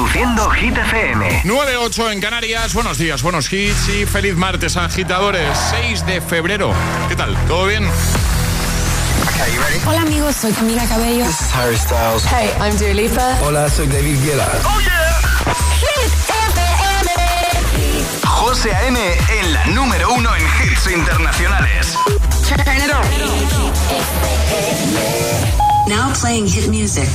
Reproduciendo Hit FM. 9-8 en Canarias. Buenos días, buenos hits y feliz martes, agitadores. 6 de febrero. ¿Qué tal? ¿Todo bien? Hola amigos, soy Camila Cabello. This is Harry Styles. Hey, I'm Dua Lipa. Hola, soy David Guetta. ¡Oh, yeah! Hit FM. José A.M. en la número uno en hits internacionales. Turn it on. Now playing hit music.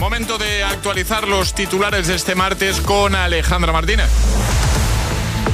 Momento de actualizar los titulares de este martes con Alejandra Martínez.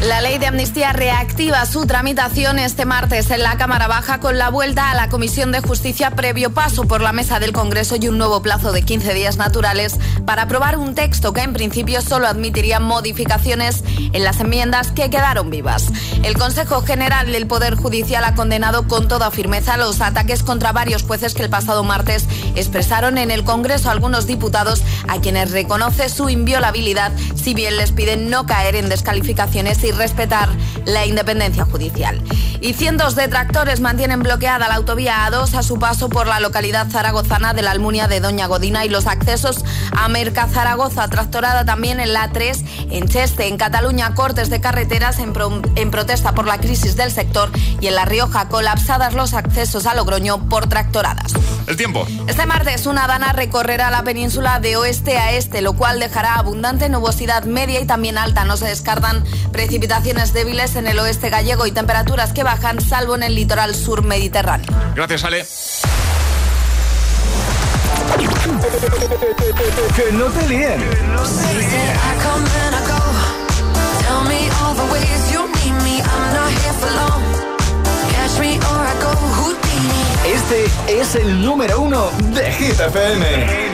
La ley de amnistía reactiva su tramitación este martes en la Cámara Baja con la vuelta a la Comisión de Justicia previo paso por la mesa del Congreso y un nuevo plazo de 15 días naturales para aprobar un texto que en principio solo admitiría modificaciones en las enmiendas que quedaron vivas. El Consejo General del Poder Judicial ha condenado con toda firmeza los ataques contra varios jueces que el pasado martes expresaron en el Congreso algunos diputados a quienes reconoce su inviolabilidad si bien les piden no caer en descalificaciones y respetar la independencia judicial. Y cientos de tractores mantienen bloqueada la autovía A2 a su paso por la localidad zaragozana de la Almunia de Doña Godina y los accesos a Merca Zaragoza, tractorada también en la 3, en Cheste, en Cataluña, cortes de carreteras en, en protesta por la crisis del sector y en La Rioja, colapsadas los accesos a Logroño por tractoradas. El tiempo. Este martes una dana recorrerá la península de oeste a este, lo cual dejará abundante nubosidad media y también alta. No se descartan precipitaciones débiles en el oeste gallego y temperaturas que bajan, salvo en el litoral sur mediterráneo. Gracias, Ale. que no te líen. Este es el número uno de Hit FM.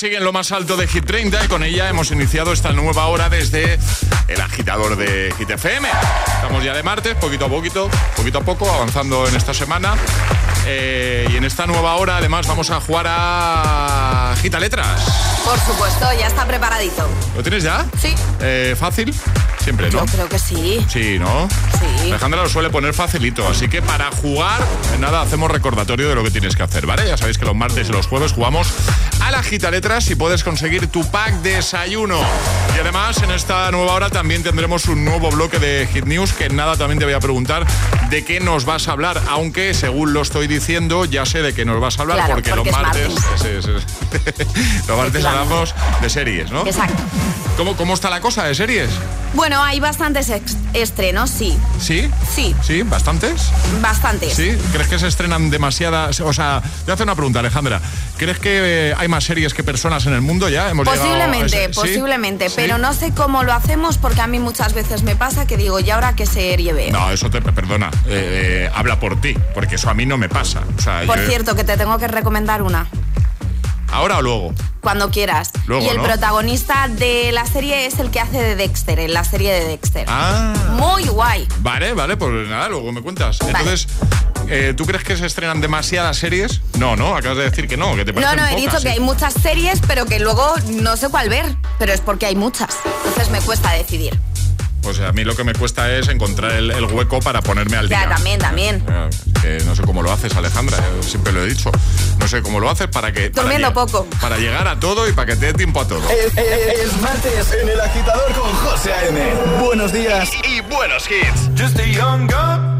Sigue en lo más alto de Hit 30 y con ella hemos iniciado esta nueva hora desde el agitador de Hit FM. Estamos ya de martes, poquito a poquito, poquito a poco, avanzando en esta semana. Eh, y en esta nueva hora además vamos a jugar a Gita Letras. Por supuesto, ya está preparadito. ¿Lo tienes ya? Sí. Eh, fácil. Siempre, ¿no? Yo creo que sí. Sí, ¿no? Sí. Alejandra lo suele poner facilito, así que para jugar, nada, hacemos recordatorio de lo que tienes que hacer, ¿vale? Ya sabéis que los martes y los jueves jugamos a la gita letras y puedes conseguir tu pack desayuno. Y además, en esta nueva hora también tendremos un nuevo bloque de Hit News, que nada, también te voy a preguntar de qué nos vas a hablar, aunque según lo estoy diciendo, ya sé de qué nos vas a hablar, Claro, porque, porque los es martes, los martes hablamos de series, ¿no? Exacto. ¿Cómo, ¿Cómo está la cosa de series? Bueno, hay bastantes estrenos, sí. ¿Sí? Sí, ¿Sí? ¿Bastantes? bastantes. ¿Sí? ¿Crees que se estrenan demasiadas? O sea, te hacer una pregunta, Alejandra. ¿Crees que eh, hay más series que personas en el mundo ya? ¿Hemos llegado a Posiblemente, ese- posiblemente, ¿Sí? pero no sé cómo lo hacemos porque a mí muchas veces me pasa que digo, ¿y ahora qué serie veo? No, eso te perdona. eh, eh, habla por ti, porque eso a mí no me pasa. O sea, Por yo- cierto, que te tengo que recomendar una, ¿Ahora o luego? cuando quieras. Luego, y el ¿no? protagonista de la serie es el que hace de Dexter, en la serie de Dexter. Ah. Muy guay. Vale, vale, pues nada, luego me cuentas. Vale. Entonces, eh, ¿tú crees que se estrenan demasiadas series? No, no, acabas de decir que no, que te No, parecen no, he pocas, dicho ¿sí? que hay muchas series, pero que luego no sé cuál ver. Pero es porque hay muchas. Entonces me cuesta decidir. Pues a mí lo que me cuesta es encontrar el, el hueco para ponerme al Ya, día. también, también. Eh, no sé cómo lo haces, Alejandra, eh, siempre lo he dicho. No sé cómo lo haces para que... para Durmiendo lleg- poco. Para llegar a todo y para que te dé tiempo a todo. Es, es- es martes en el agitador con José A.M. Buenos días. Y buenos hits. Just a young gun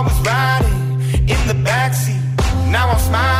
always riding in the backseat. Now I'm smiling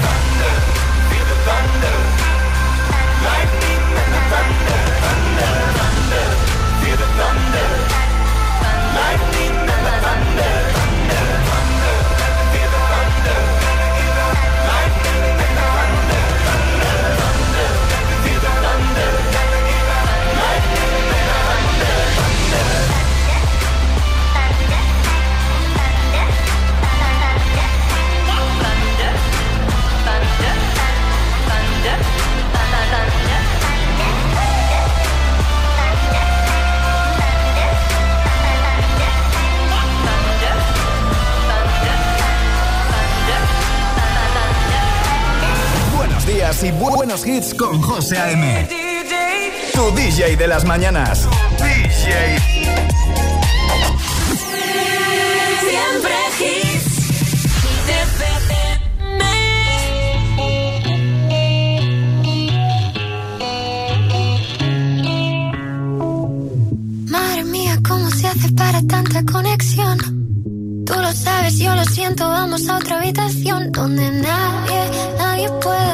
Y bu- buenos hits con José A.M. Tu DJ de las mañanas. DJ. Siempre hits. Madre mía, ¿cómo se hace para tanta conexión? Tú lo sabes, yo lo siento, vamos a otra habitación donde nadie, nadie puede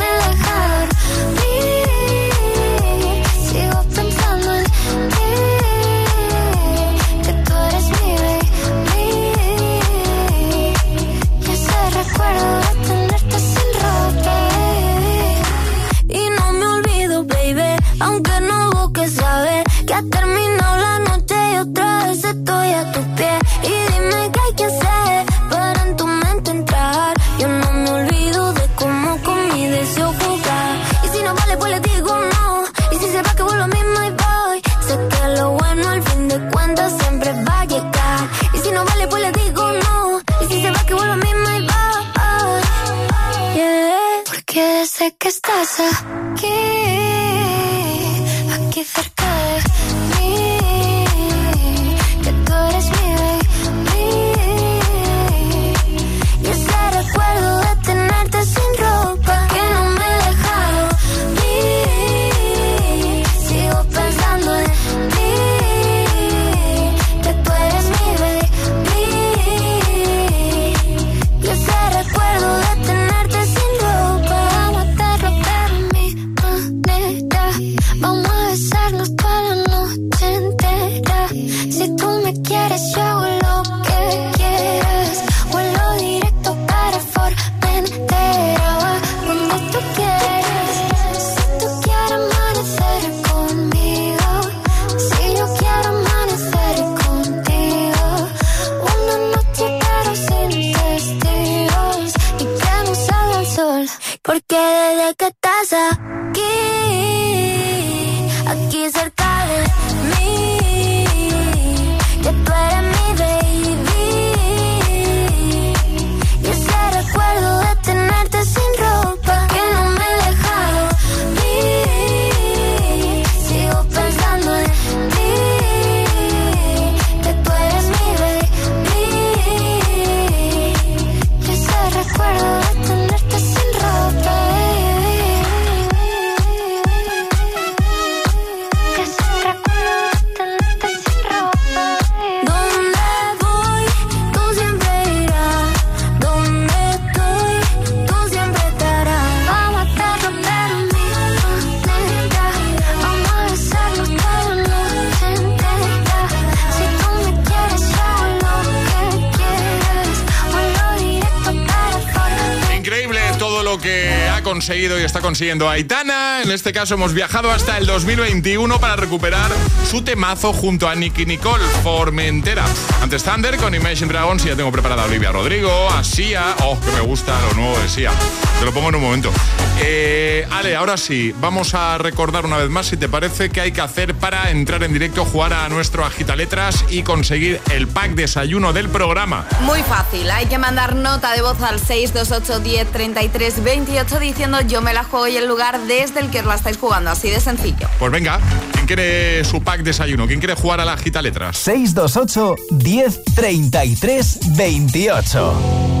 desde que y está consiguiendo Aitana. En este caso hemos viajado hasta el 2021 para recuperar su temazo junto a Nicky Nicole, Formentera. Antes Thunder con Imagine Dragons y ya tengo preparada a Olivia Rodrigo, a Sia. Oh, que me gusta lo nuevo de Sia. Te lo pongo en un momento. Eh, Ale, ahora sí, vamos a recordar una vez más, si te parece, qué hay que hacer para entrar en directo, jugar a nuestro Agita Letras y conseguir el pack desayuno del programa. Muy fácil, hay que mandar nota de voz al 628 10 33 28 diciendo yo me la juego y el lugar desde el que os la estáis jugando, así de sencillo. Pues venga, ¿quién quiere su pack desayuno? ¿Quién quiere jugar a la Agita Letras? 628 10 33 28.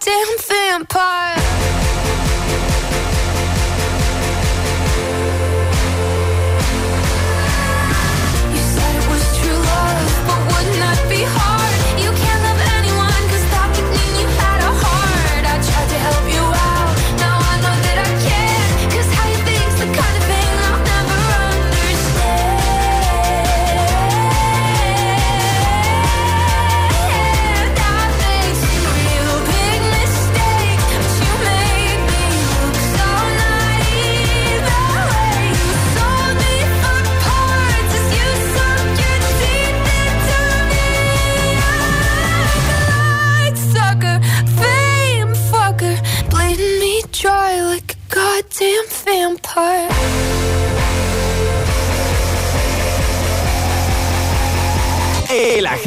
damn thing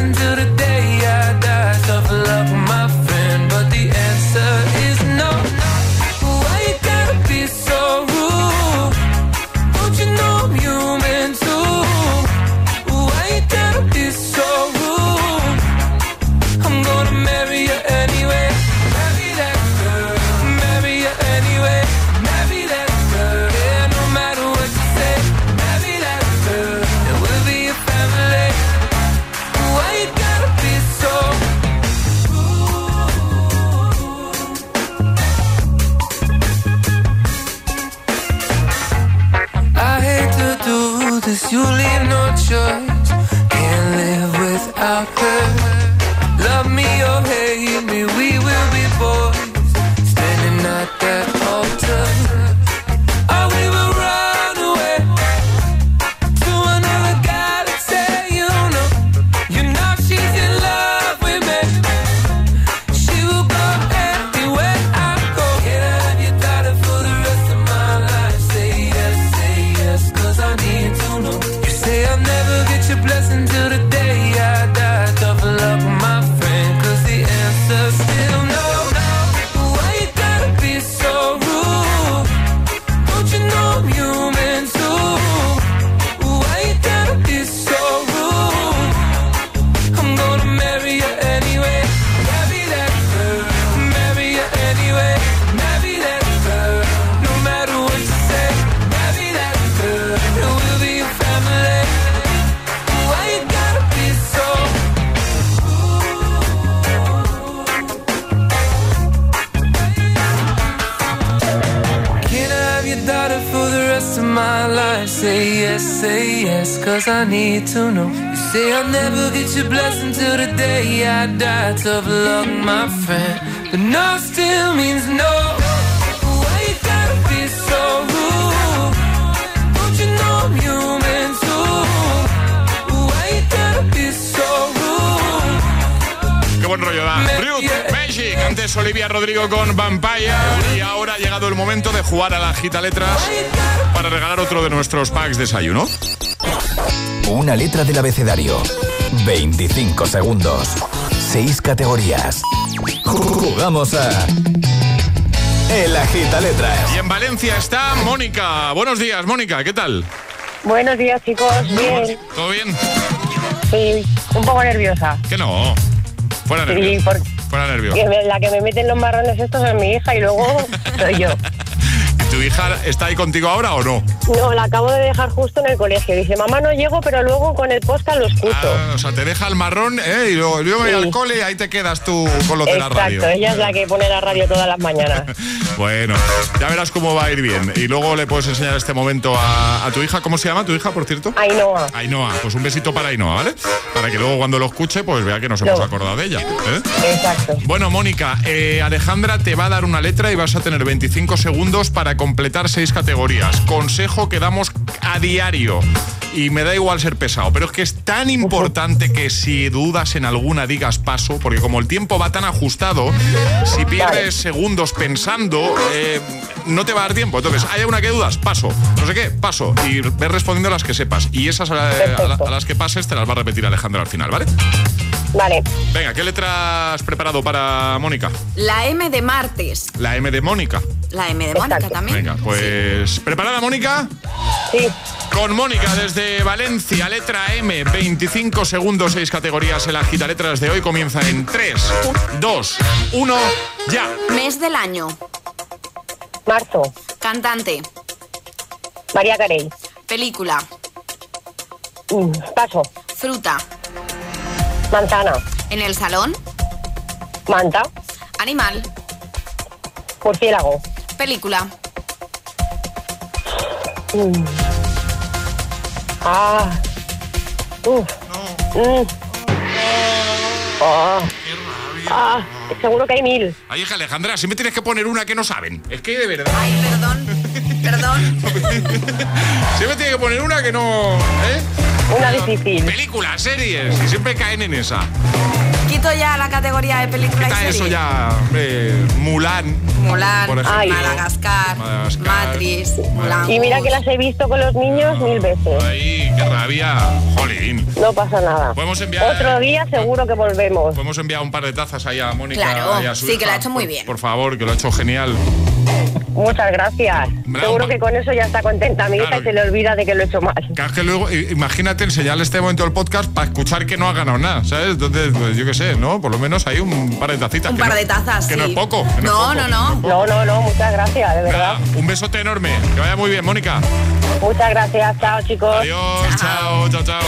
listen to You say I'll never get your blessing till the day I die. My friend. But no still means no. Qué buen rollo da. Antes Olivia Rodrigo con Vampire. Y ahora ha llegado el momento de jugar a la gita letras para regalar otro de nuestros packs de desayuno. Una letra del abecedario. 25 segundos. 6 categorías. Jugamos a. El Agita Letras. Y en Valencia está Mónica. Buenos días, Mónica, ¿qué tal? Buenos días, chicos. Bien. ¿Todo bien? Sí, un poco nerviosa. Que no. Fuera Sí, nervios. porque Fuera nervios. que me- la que me meten los marrones estos es mi hija y luego soy yo. ¿Y ¿Tu hija está ahí contigo ahora o no? No, la acabo de dejar justo en el colegio. Dice, mamá, no llego, pero luego con el podcast lo escucho. Ah, o sea, te deja el marrón ¿eh? y luego voy Sí. al cole y ahí te quedas tú con los de la radio. Exacto, ella es la que pone la radio todas las mañanas. Bueno, ya verás cómo va a ir bien. Y luego le puedes enseñar este momento a, a tu hija. ¿Cómo se llama tu hija, por cierto? Ainhoa. Ainhoa. Pues un besito para Ainhoa, ¿vale? Para que luego cuando lo escuche, pues vea que nos hemos No. acordado de ella. ¿eh? Exacto. Bueno, Mónica, eh, Alejandra te va a dar una letra y vas a tener 25 segundos para completar seis categorías. Consejo que damos a diario. Y me da igual ser pesado, pero es que es tan importante que si dudas en alguna digas paso, porque como el tiempo va tan ajustado, si pierdes segundos pensando, eh, no te va a dar tiempo. Entonces, hay una que dudas, paso. No sé qué, paso. Y ves respondiendo las que sepas. Y esas a, la- a la- a las que pases te las va a repetir Alejandra al final, ¿vale? Vale. Venga, ¿qué letra has preparado para Mónica? La M de martes. La M de Mónica. La M de Mónica Exacto. también. Venga, pues. ¿Preparada, Mónica? Sí. Con Mónica desde Valencia, letra M, 25 segundos, 6 categorías. El agita letras de hoy comienza en 3, 2, 1, ya. Mes del año. Marzo. Cantante. María Carey. Película. Mm, Paso. Fruta. Manzana. En el salón. Manta. Animal. Murciélago. Película. Mm. Ah. Uf. Mm. Ah. Ah. Seguro que hay mil. Ay, hija Alejandra, siempre tienes que poner una que no saben. Es que de verdad. Ay, perdón. Perdón. Siempre tienes que poner una que no. ¿Eh? Una difícil. Películas, series, y siempre caen en esa. Quito ya la categoría de película y Está serie. eso ya, hombre, Mulan. Mulan, Por ejemplo. Ay. Madagascar, Madagascar. Matrix, Mulan. Y mira que las he visto con los niños mil veces. Ay, qué rabia. Jolín. No pasa nada. Podemos enviar. Otro día seguro que volvemos. Podemos enviar un par de tazas ahí a Mónica. Claro, y a su sí, hija. que lo ha hecho muy Por- bien. Por favor, que lo ha hecho genial. Muchas gracias. Bravo. Seguro que con eso ya está contenta mi hija y se le olvida de que lo he hecho mal. Claro, que luego, imagínate enseñarle este momento del podcast para escuchar que no ha ganado nada, ¿sabes? Entonces, pues, yo qué sé, ¿no? Por lo menos hay un par de tacitas. Un par no- de tazas, Que no es poco. No, es poco. no, no. No, no, no, muchas gracias, de verdad. Nada, un besote enorme. Que vaya muy bien, Mónica. Muchas gracias, chao chicos. Adiós, chao, chao, chao.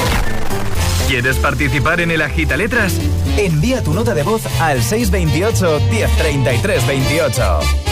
¿Quieres participar en el Agita Letras? Envía tu nota de voz al 628 1033 28.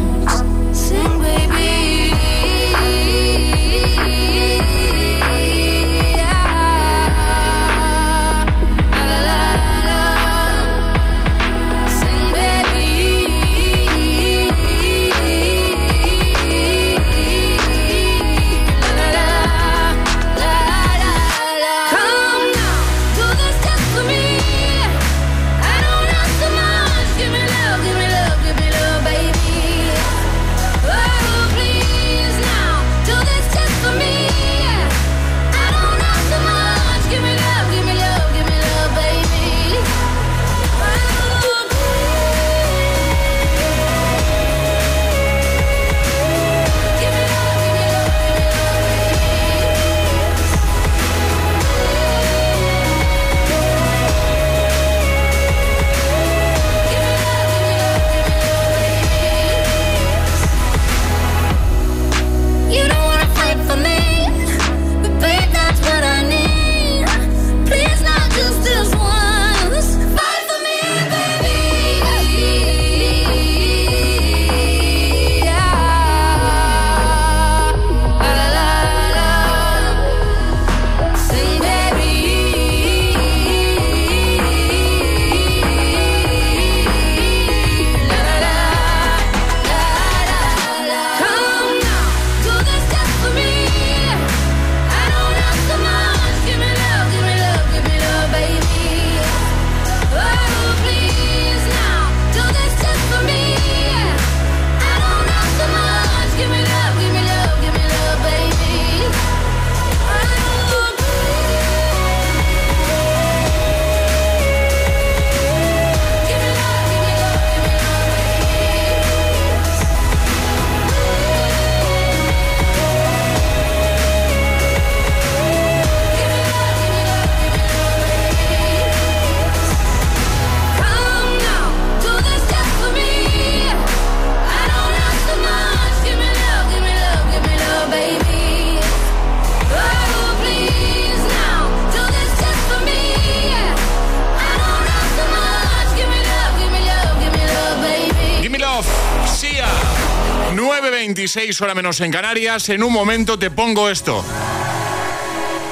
26 hora menos en Canarias. En un momento te pongo esto.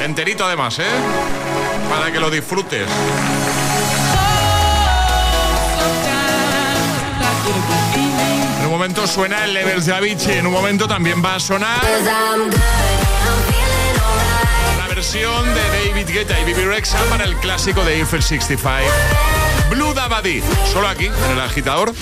Enterito además, ¿eh? Para que lo disfrutes. En un momento suena el Levels de Avicii, en un momento también va a sonar la versión de David Guetta y Bibi Rexa para el clásico de Eiffel 65. Blue Dabadi, solo aquí, en el agitador.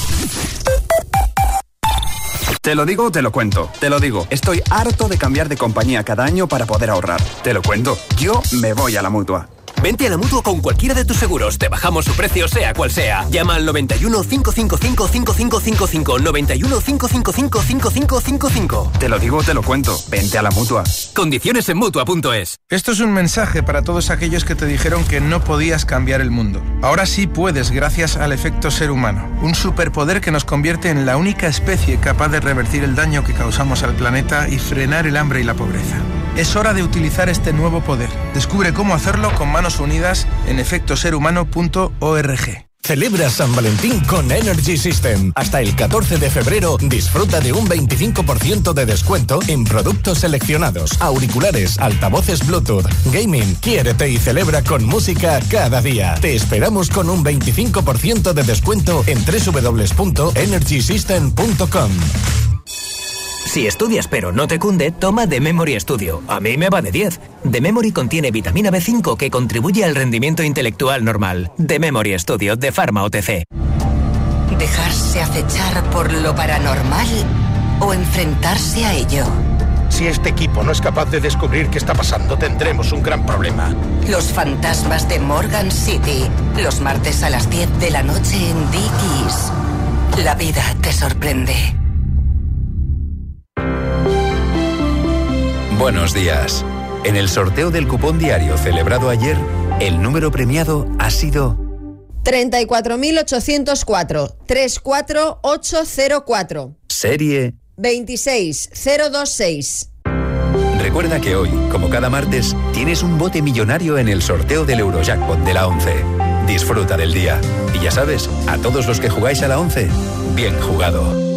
Te lo digo, te lo cuento. Te lo digo, estoy harto de cambiar de compañía cada año para poder ahorrar. Te lo cuento, yo me voy a la mutua. Vente a la mutua con cualquiera de tus seguros. Te bajamos su precio, sea cual sea. Llama al 91 555 5555. 91 555 5555. Te lo digo, te lo cuento. Vente a la mutua. Condiciones en mutua.es. Esto es un mensaje para todos aquellos que te dijeron que no podías cambiar el mundo. Ahora sí puedes, gracias al efecto ser humano. Un superpoder que nos convierte en la única especie capaz de revertir el daño que causamos al planeta y frenar el hambre y la pobreza. Es hora de utilizar este nuevo poder. Descubre cómo hacerlo con manos unidas en efectoserhumano.org. Celebra San Valentín con Energy System. Hasta el 14 de febrero disfruta de un 25% de descuento en productos seleccionados, auriculares, altavoces Bluetooth, gaming. Quiérete y celebra con música cada día. Te esperamos con un 25% de descuento en www.energysystem.com. Si estudias pero no te cunde, toma The Memory Studio. A mí me va de 10. The Memory contiene vitamina B5 que contribuye al rendimiento intelectual normal. The Memory Studio de Pharma OTC. ¿Dejarse acechar por lo paranormal o enfrentarse a ello? Si este equipo no es capaz de descubrir qué está pasando, tendremos un gran problema. Los fantasmas de Morgan City. Los martes a las 10 de la noche en Dickies. La vida te sorprende. Buenos días. En el sorteo del cupón diario celebrado ayer, el número premiado ha sido 34.804 34804. serie. 26026. Recuerda que hoy, como cada martes, tienes un bote millonario en el sorteo del Eurojackpot de la 11. Disfruta del día. Y ya sabes, a todos los que jugáis a la 11, bien jugado.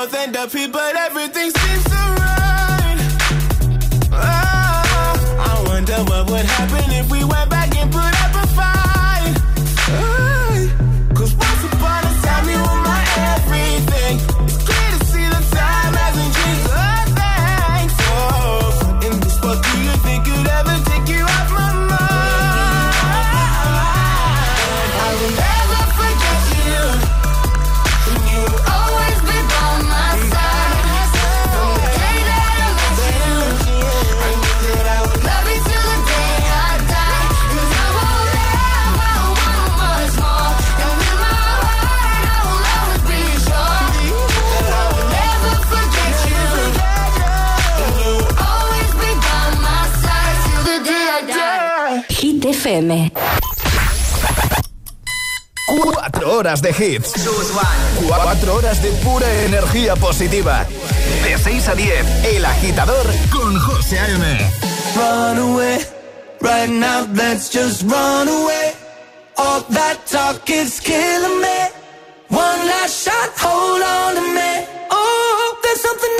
more than the people, everything's horas de hits. 4 horas de pura energía positiva. De 6 a 10, El Agitador con José A.M. Run away, right now let's just run away. All that talk is killing me. One last shot, hold on to me. Oh, there's something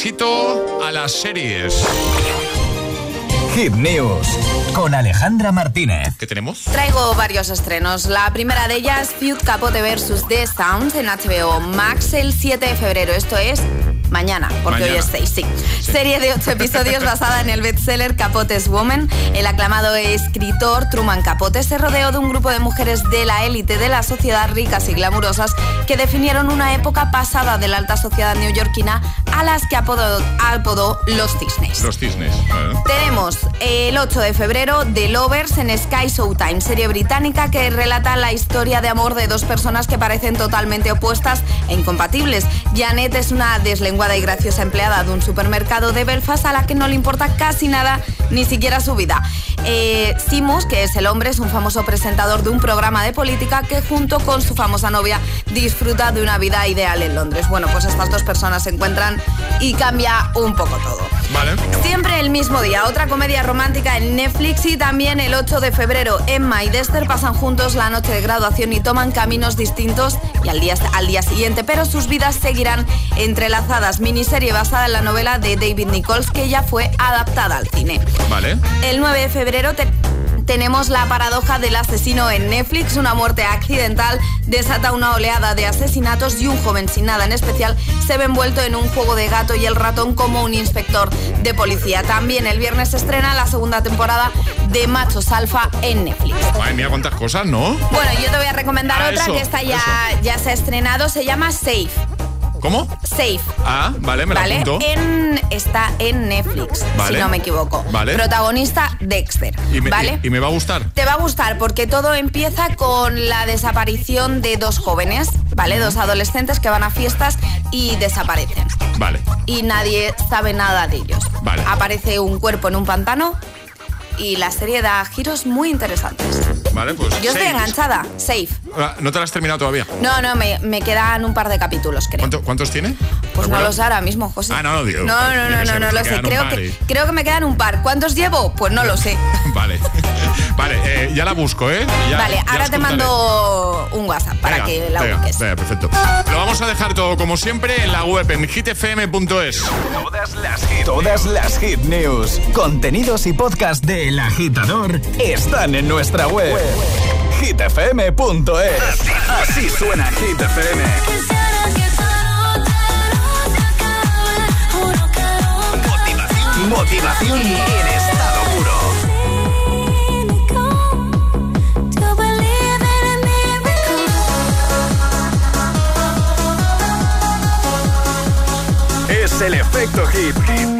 repasito a las series. Hit News con Alejandra Martínez. ¿Qué tenemos? Traigo varios estrenos. La primera de ellas, Feud Capote versus The Sounds en HBO Max el 7 de febrero. Esto es Mañana, porque Mañana. hoy es 6, sí. Serie de 8 episodios basada en el bestseller Capotes Woman. El aclamado escritor Truman Capote se rodeó de un grupo de mujeres de la élite de la sociedad ricas y glamurosas que definieron una época pasada de la alta sociedad neoyorquina a las que apodó, apodó los cisnes. Los cisnes. Tenemos el 8 de febrero The Lovers en Sky Showtime, serie británica que relata la historia de amor de dos personas que parecen totalmente opuestas e incompatibles. Janet es una deslenguada y graciosa empleada de un supermercado de Belfast a la que no le importa casi nada, ni siquiera su vida. Eh, Simus, que es el hombre, es un famoso presentador de un programa de política que junto con su famosa novia disfruta de una vida ideal en Londres. Bueno, pues estas dos personas se encuentran y cambia un poco todo. Vale. Siempre el mismo día, otra comedia romántica en Netflix y también el 8 de febrero Emma y Dexter pasan juntos la noche de graduación y toman caminos distintos y al día, al día siguiente, pero sus vidas seguirán entrelazadas. Miniserie basada en la novela de David Nichols que ya fue adaptada al cine. Vale. El 9 de febrero te- tenemos la paradoja del asesino en Netflix. Una muerte accidental desata una oleada de asesinatos y un joven sin nada en especial se ve envuelto en un juego de gato y el ratón como un inspector de policía. También el viernes se estrena la segunda temporada de Machos Alfa en Netflix. Madre mía, cuántas cosas, ¿no? Bueno, yo te voy a recomendar Ah, otra eso, que esta ya, ya se ha estrenado. Se llama Safe. ¿Cómo? Safe. Ah, vale, me la ¿Vale? apunto. En, está en Netflix, Vale. si no me equivoco. Vale. Protagonista Dexter. Y me, ¿Vale? y- y me va a gustar. Te va a gustar porque todo empieza con la desaparición de dos jóvenes, ¿vale? Dos adolescentes que van a fiestas y desaparecen. Vale. Y nadie sabe nada de ellos. Vale. Aparece un cuerpo en un pantano y la serie da giros muy interesantes. Vale, pues. Yo estoy enganchada, safe. Ah, ¿No te la has terminado todavía? No, no, me, me quedan un par de capítulos, creo. ¿Cuánto- ¿Cuántos tiene? Pues ¿De no acuerdo? lo sé ahora mismo, José. Ah, no, no, digo. No, no, yo no, sé, no, no me lo sé. Creo que, creo que me quedan un par. ¿Cuántos llevo? Pues no lo sé. Vale. vale, eh, ya la busco, ¿eh? Ya- vale, ya ahora te mando un WhatsApp para Venga, que la venga, busques. venga, perfecto. Lo vamos a dejar todo como siempre en la web en hitfm.es. Todas las hit, todas las hit news, contenidos y podcast de El Agitador están en nuestra web. hitfm.es. Así, suena Hit FM. Motivación, motivación en estado puro. Es el efecto hit. Ya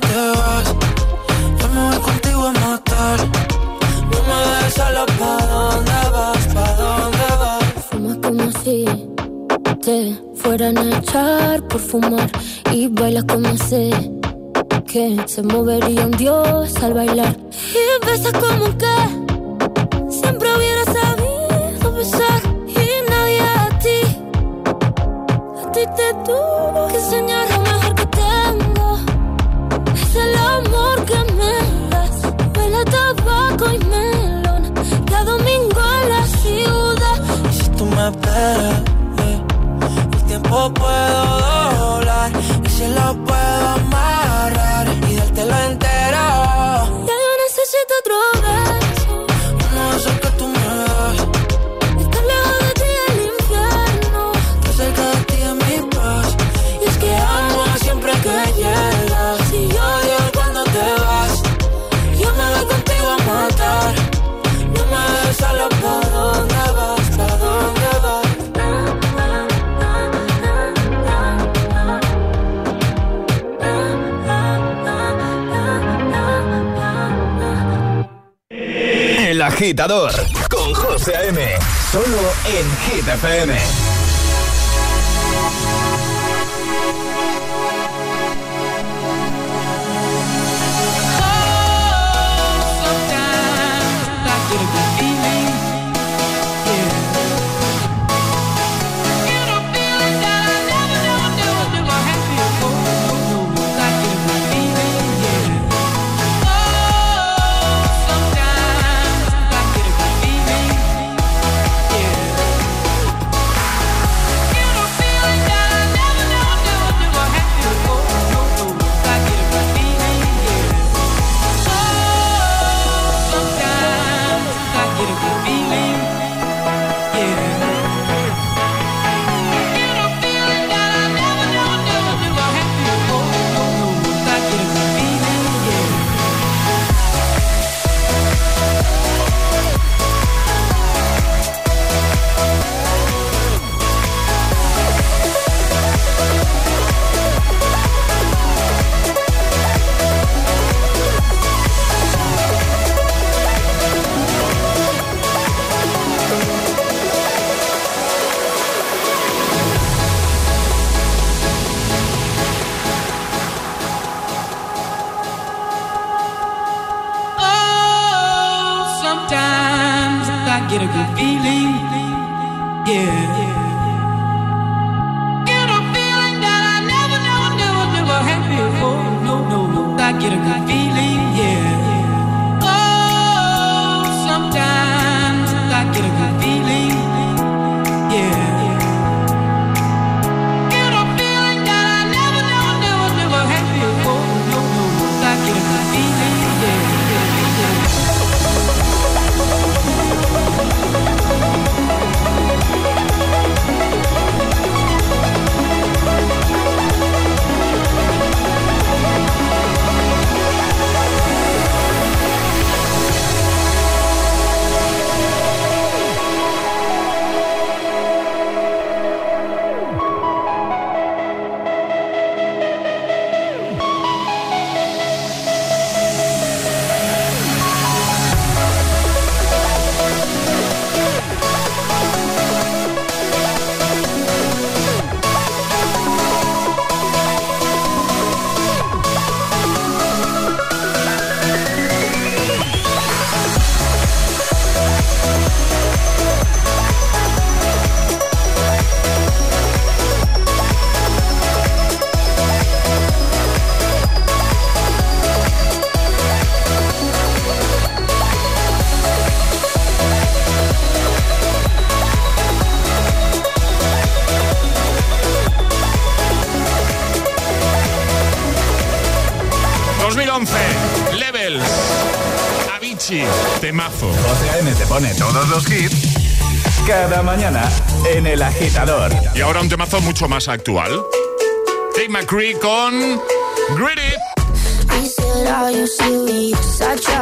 te vas. Yo me voy contigo a matar. No me dejes sola, ¿pa' dónde vas? ¿Pa' dónde vas? Fumas como si te fueran a echar por fumar y bailas como sé que se movería un dios al bailar y besas como que temazo. A.M. te pone todos los hits cada mañana en El Agitador. Y ahora un temazo mucho más actual. Dave McCree con Gritty. I said, you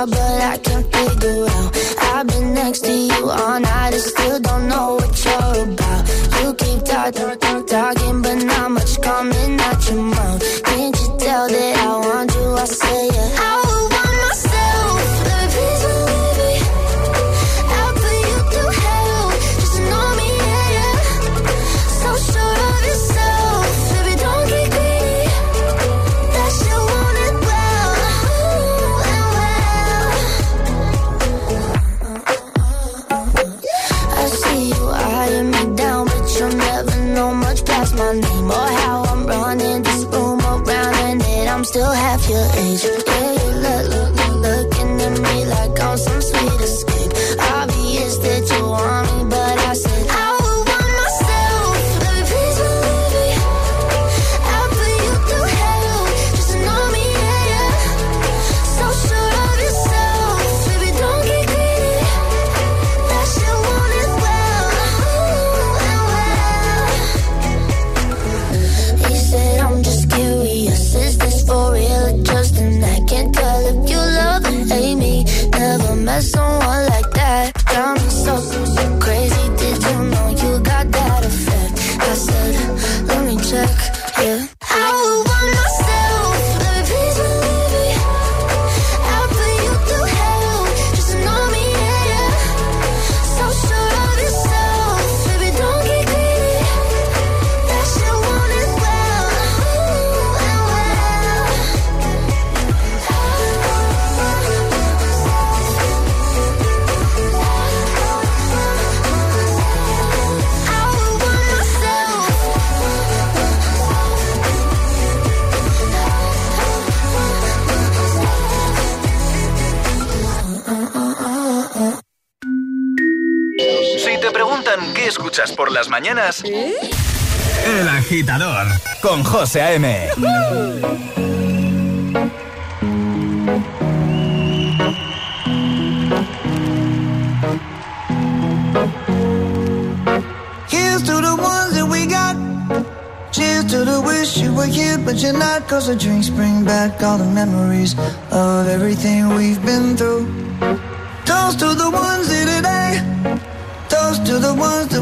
but I can't figure out. I've been next to you all I still don't know what you're about. You keep talking, but not much coming out your mouth. Can't you tell that I want you? I say, yeah, the end. Las mañanas? El agitador con José A.M. Here's to the ones that we got. Cheers to the wish you were here, but you're not. Cause the drinks bring back all the memories of everything we've been through.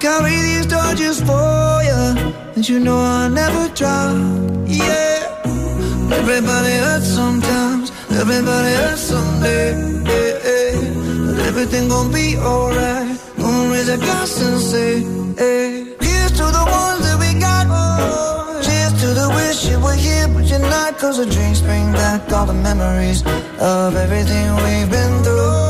carry these torches for you, and you know I'll never drop. Yeah. Everybody hurts sometimes, everybody hurts someday. Yeah, yeah. But everything gon' be alright. Gonna raise a glass and say, hey. Here's to the ones that we got. Cheers to the wish you were here, but you're not. Cause the drinks bring back all the memories of everything we've been through.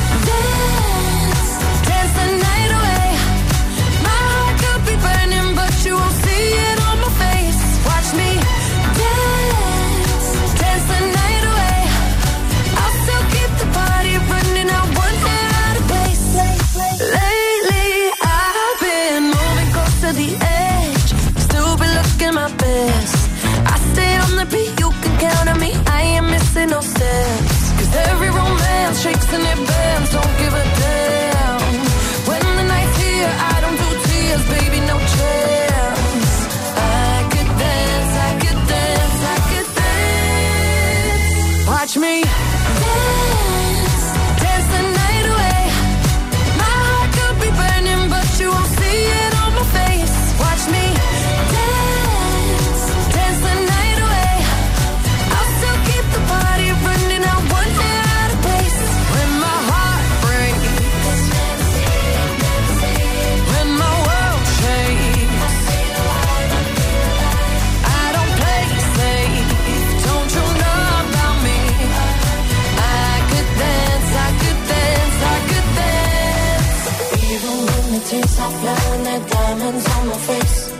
and it? the tears are flowing, and the diamonds on my face.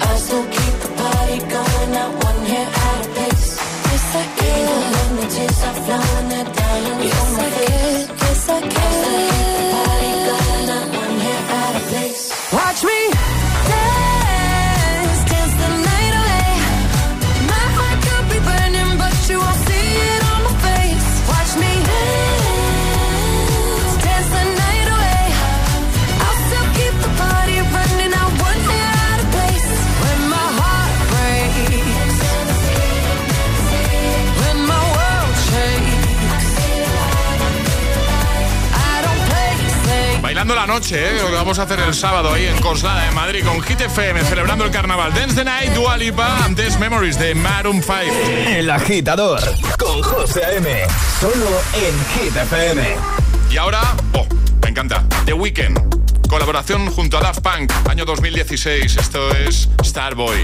I still keep the party going, not one hair out of place. Yes, I can. Even when the tears are flowing, and the diamonds yes, on my I face. Can. Yes, I can. I still keep the party going, not one hair out of place. Watch me dance. La noche, ¿eh? lo que vamos a hacer el sábado ahí en Coslada, en Madrid, con Hit FM, celebrando el carnaval. Dance the Night, Dua Lipa, antes Memories de Maroon 5. El agitador con José A.M. Solo en Hit FM. Y ahora, oh, me encanta, The Weeknd. Colaboración junto a Daft Punk, año 2016. Esto es Starboy.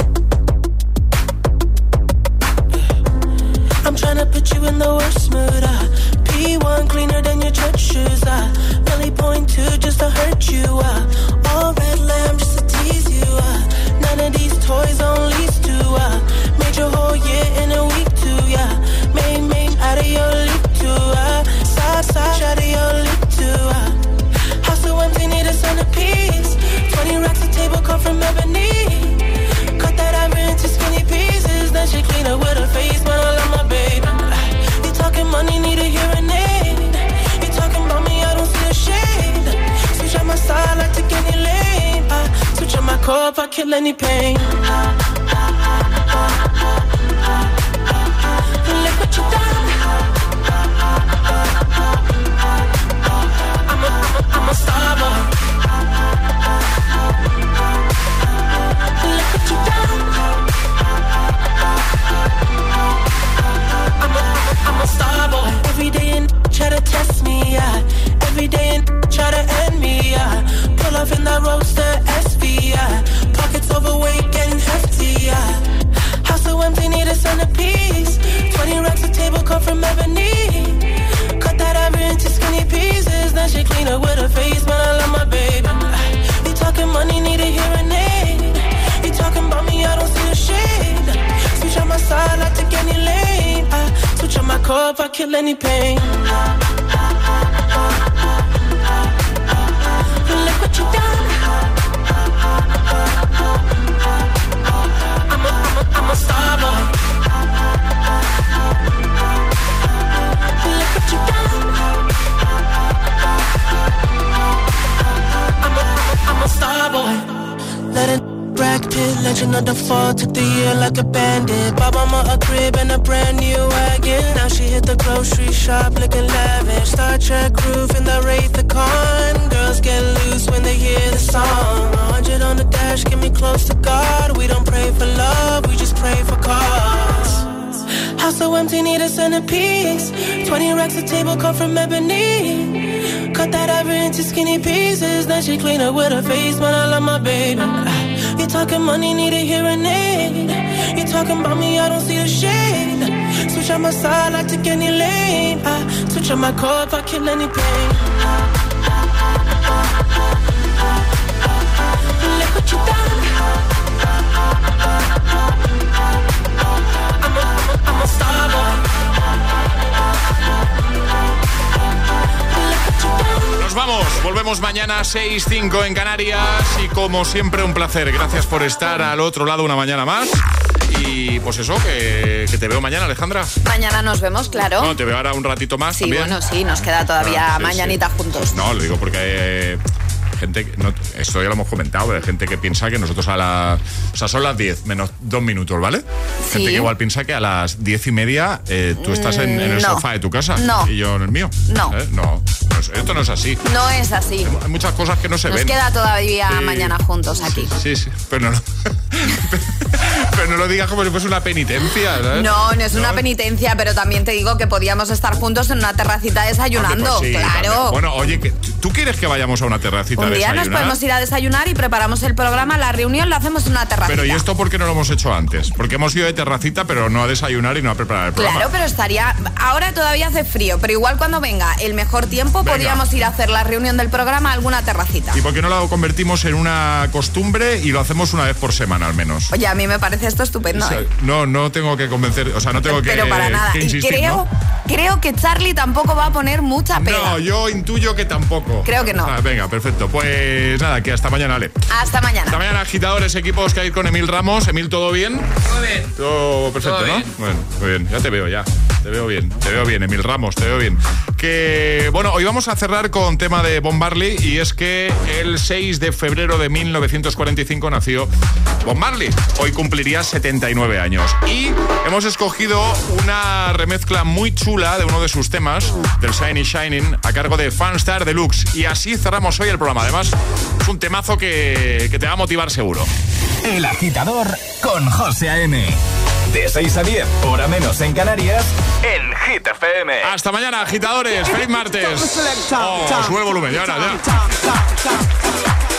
I'm tryna put you in the worst mood. Uh. P1 cleaner than your church shoes. Uh. Really point two just to hurt you. Uh. All red lamb just to tease you. Uh. None of these toys on lease to. Uh. Made your whole year in a week too. Yeah. Main main out of your league too. Uh. Side side my I kill any pain. Look what you done. 20 racks a table come from ebony. Cut that ivory into skinny pieces. Then she clean up with her face, man, I love my baby. You talking money, need a hearing aid. You talking about me, I don't see a shade. Switch on my side, I take any lane. I switch on my core if I kill any pain. Volvemos mañana 6-5 en Canarias y como siempre un placer. Gracias por estar al otro lado una mañana más. Y pues eso, que, que te veo mañana, Alejandra. Mañana nos vemos, claro. No, te veo ahora un ratito más sí, también. bueno, sí, nos queda todavía Ah, sí, mañanita juntos. No, lo digo porque hay gente, no, esto ya lo hemos comentado, pero hay gente que piensa que nosotros a las... O sea, son las 10 menos dos minutos, ¿vale? Sí. Gente que igual piensa que a las 10 y media eh, tú estás en, en el Mm, no. sofá de tu casa No. y yo en el mío. No. ¿Eh? No, no esto no es así. No es así. Hay muchas cosas que no se Nos ven. queda todavía Sí. mañana juntos aquí. Sí, sí, pero no, lo- pero no lo digas como si fuese una penitencia, ¿sabes? No, no es una penitencia, pero también te digo que podíamos estar juntos en una terracita desayunando. Pues sí, claro. también. Bueno, oye, ¿tú quieres que vayamos a una terracita Un día nos desayunar? podemos ir a desayunar y preparamos el programa, la reunión la hacemos en una terracita. Pero ¿y esto por qué no lo hemos hecho antes? Porque hemos ido de terracita, pero no a desayunar y no a preparar el programa. Claro, pero estaría. Ahora todavía hace frío, pero igual cuando venga el mejor tiempo, Venga. podríamos ir a hacer la reunión del programa a alguna terracita. ¿Y por qué no lo convertimos en una costumbre y lo hacemos una vez por semana al menos? Oye, a mí me parece esto estupendo. O sea, ¿eh? no, no tengo que convencer, o sea, no tengo que, Pero para nada. que Y insistir, creo, ¿no? creo que Charlie tampoco va a poner mucha pega. No, yo intuyo que tampoco. Creo que no. Ah, venga, perfecto. Pues nada, que hasta mañana, Ale. Hasta mañana. Hasta mañana, agitadores, equipos que hay con Emil Ramos. Emil, ¿todo bien? Todo bien. Todo perfecto, Todo ¿no? bien. Bueno, muy bien, ya te veo ya. Te veo bien, te veo bien, Emil Ramos, te veo bien. Que, bueno, hoy vamos a cerrar con tema de Bob Marley y es que el 6 de febrero de 1945 nació Bob Marley. Hoy cumpliría 79 años. Y hemos escogido una remezcla muy chula de uno de sus temas, del Shiny Shining, a cargo de Fanstar Deluxe. Y así cerramos hoy el programa. Además, es un temazo que, que te va a motivar seguro. El agitador con José A.M. De 6 a 10, hora menos en Canarias, en Hit FM. Hasta mañana, agitadores. Feliz martes. Oh, sube el volumen, ya, ahora, ya.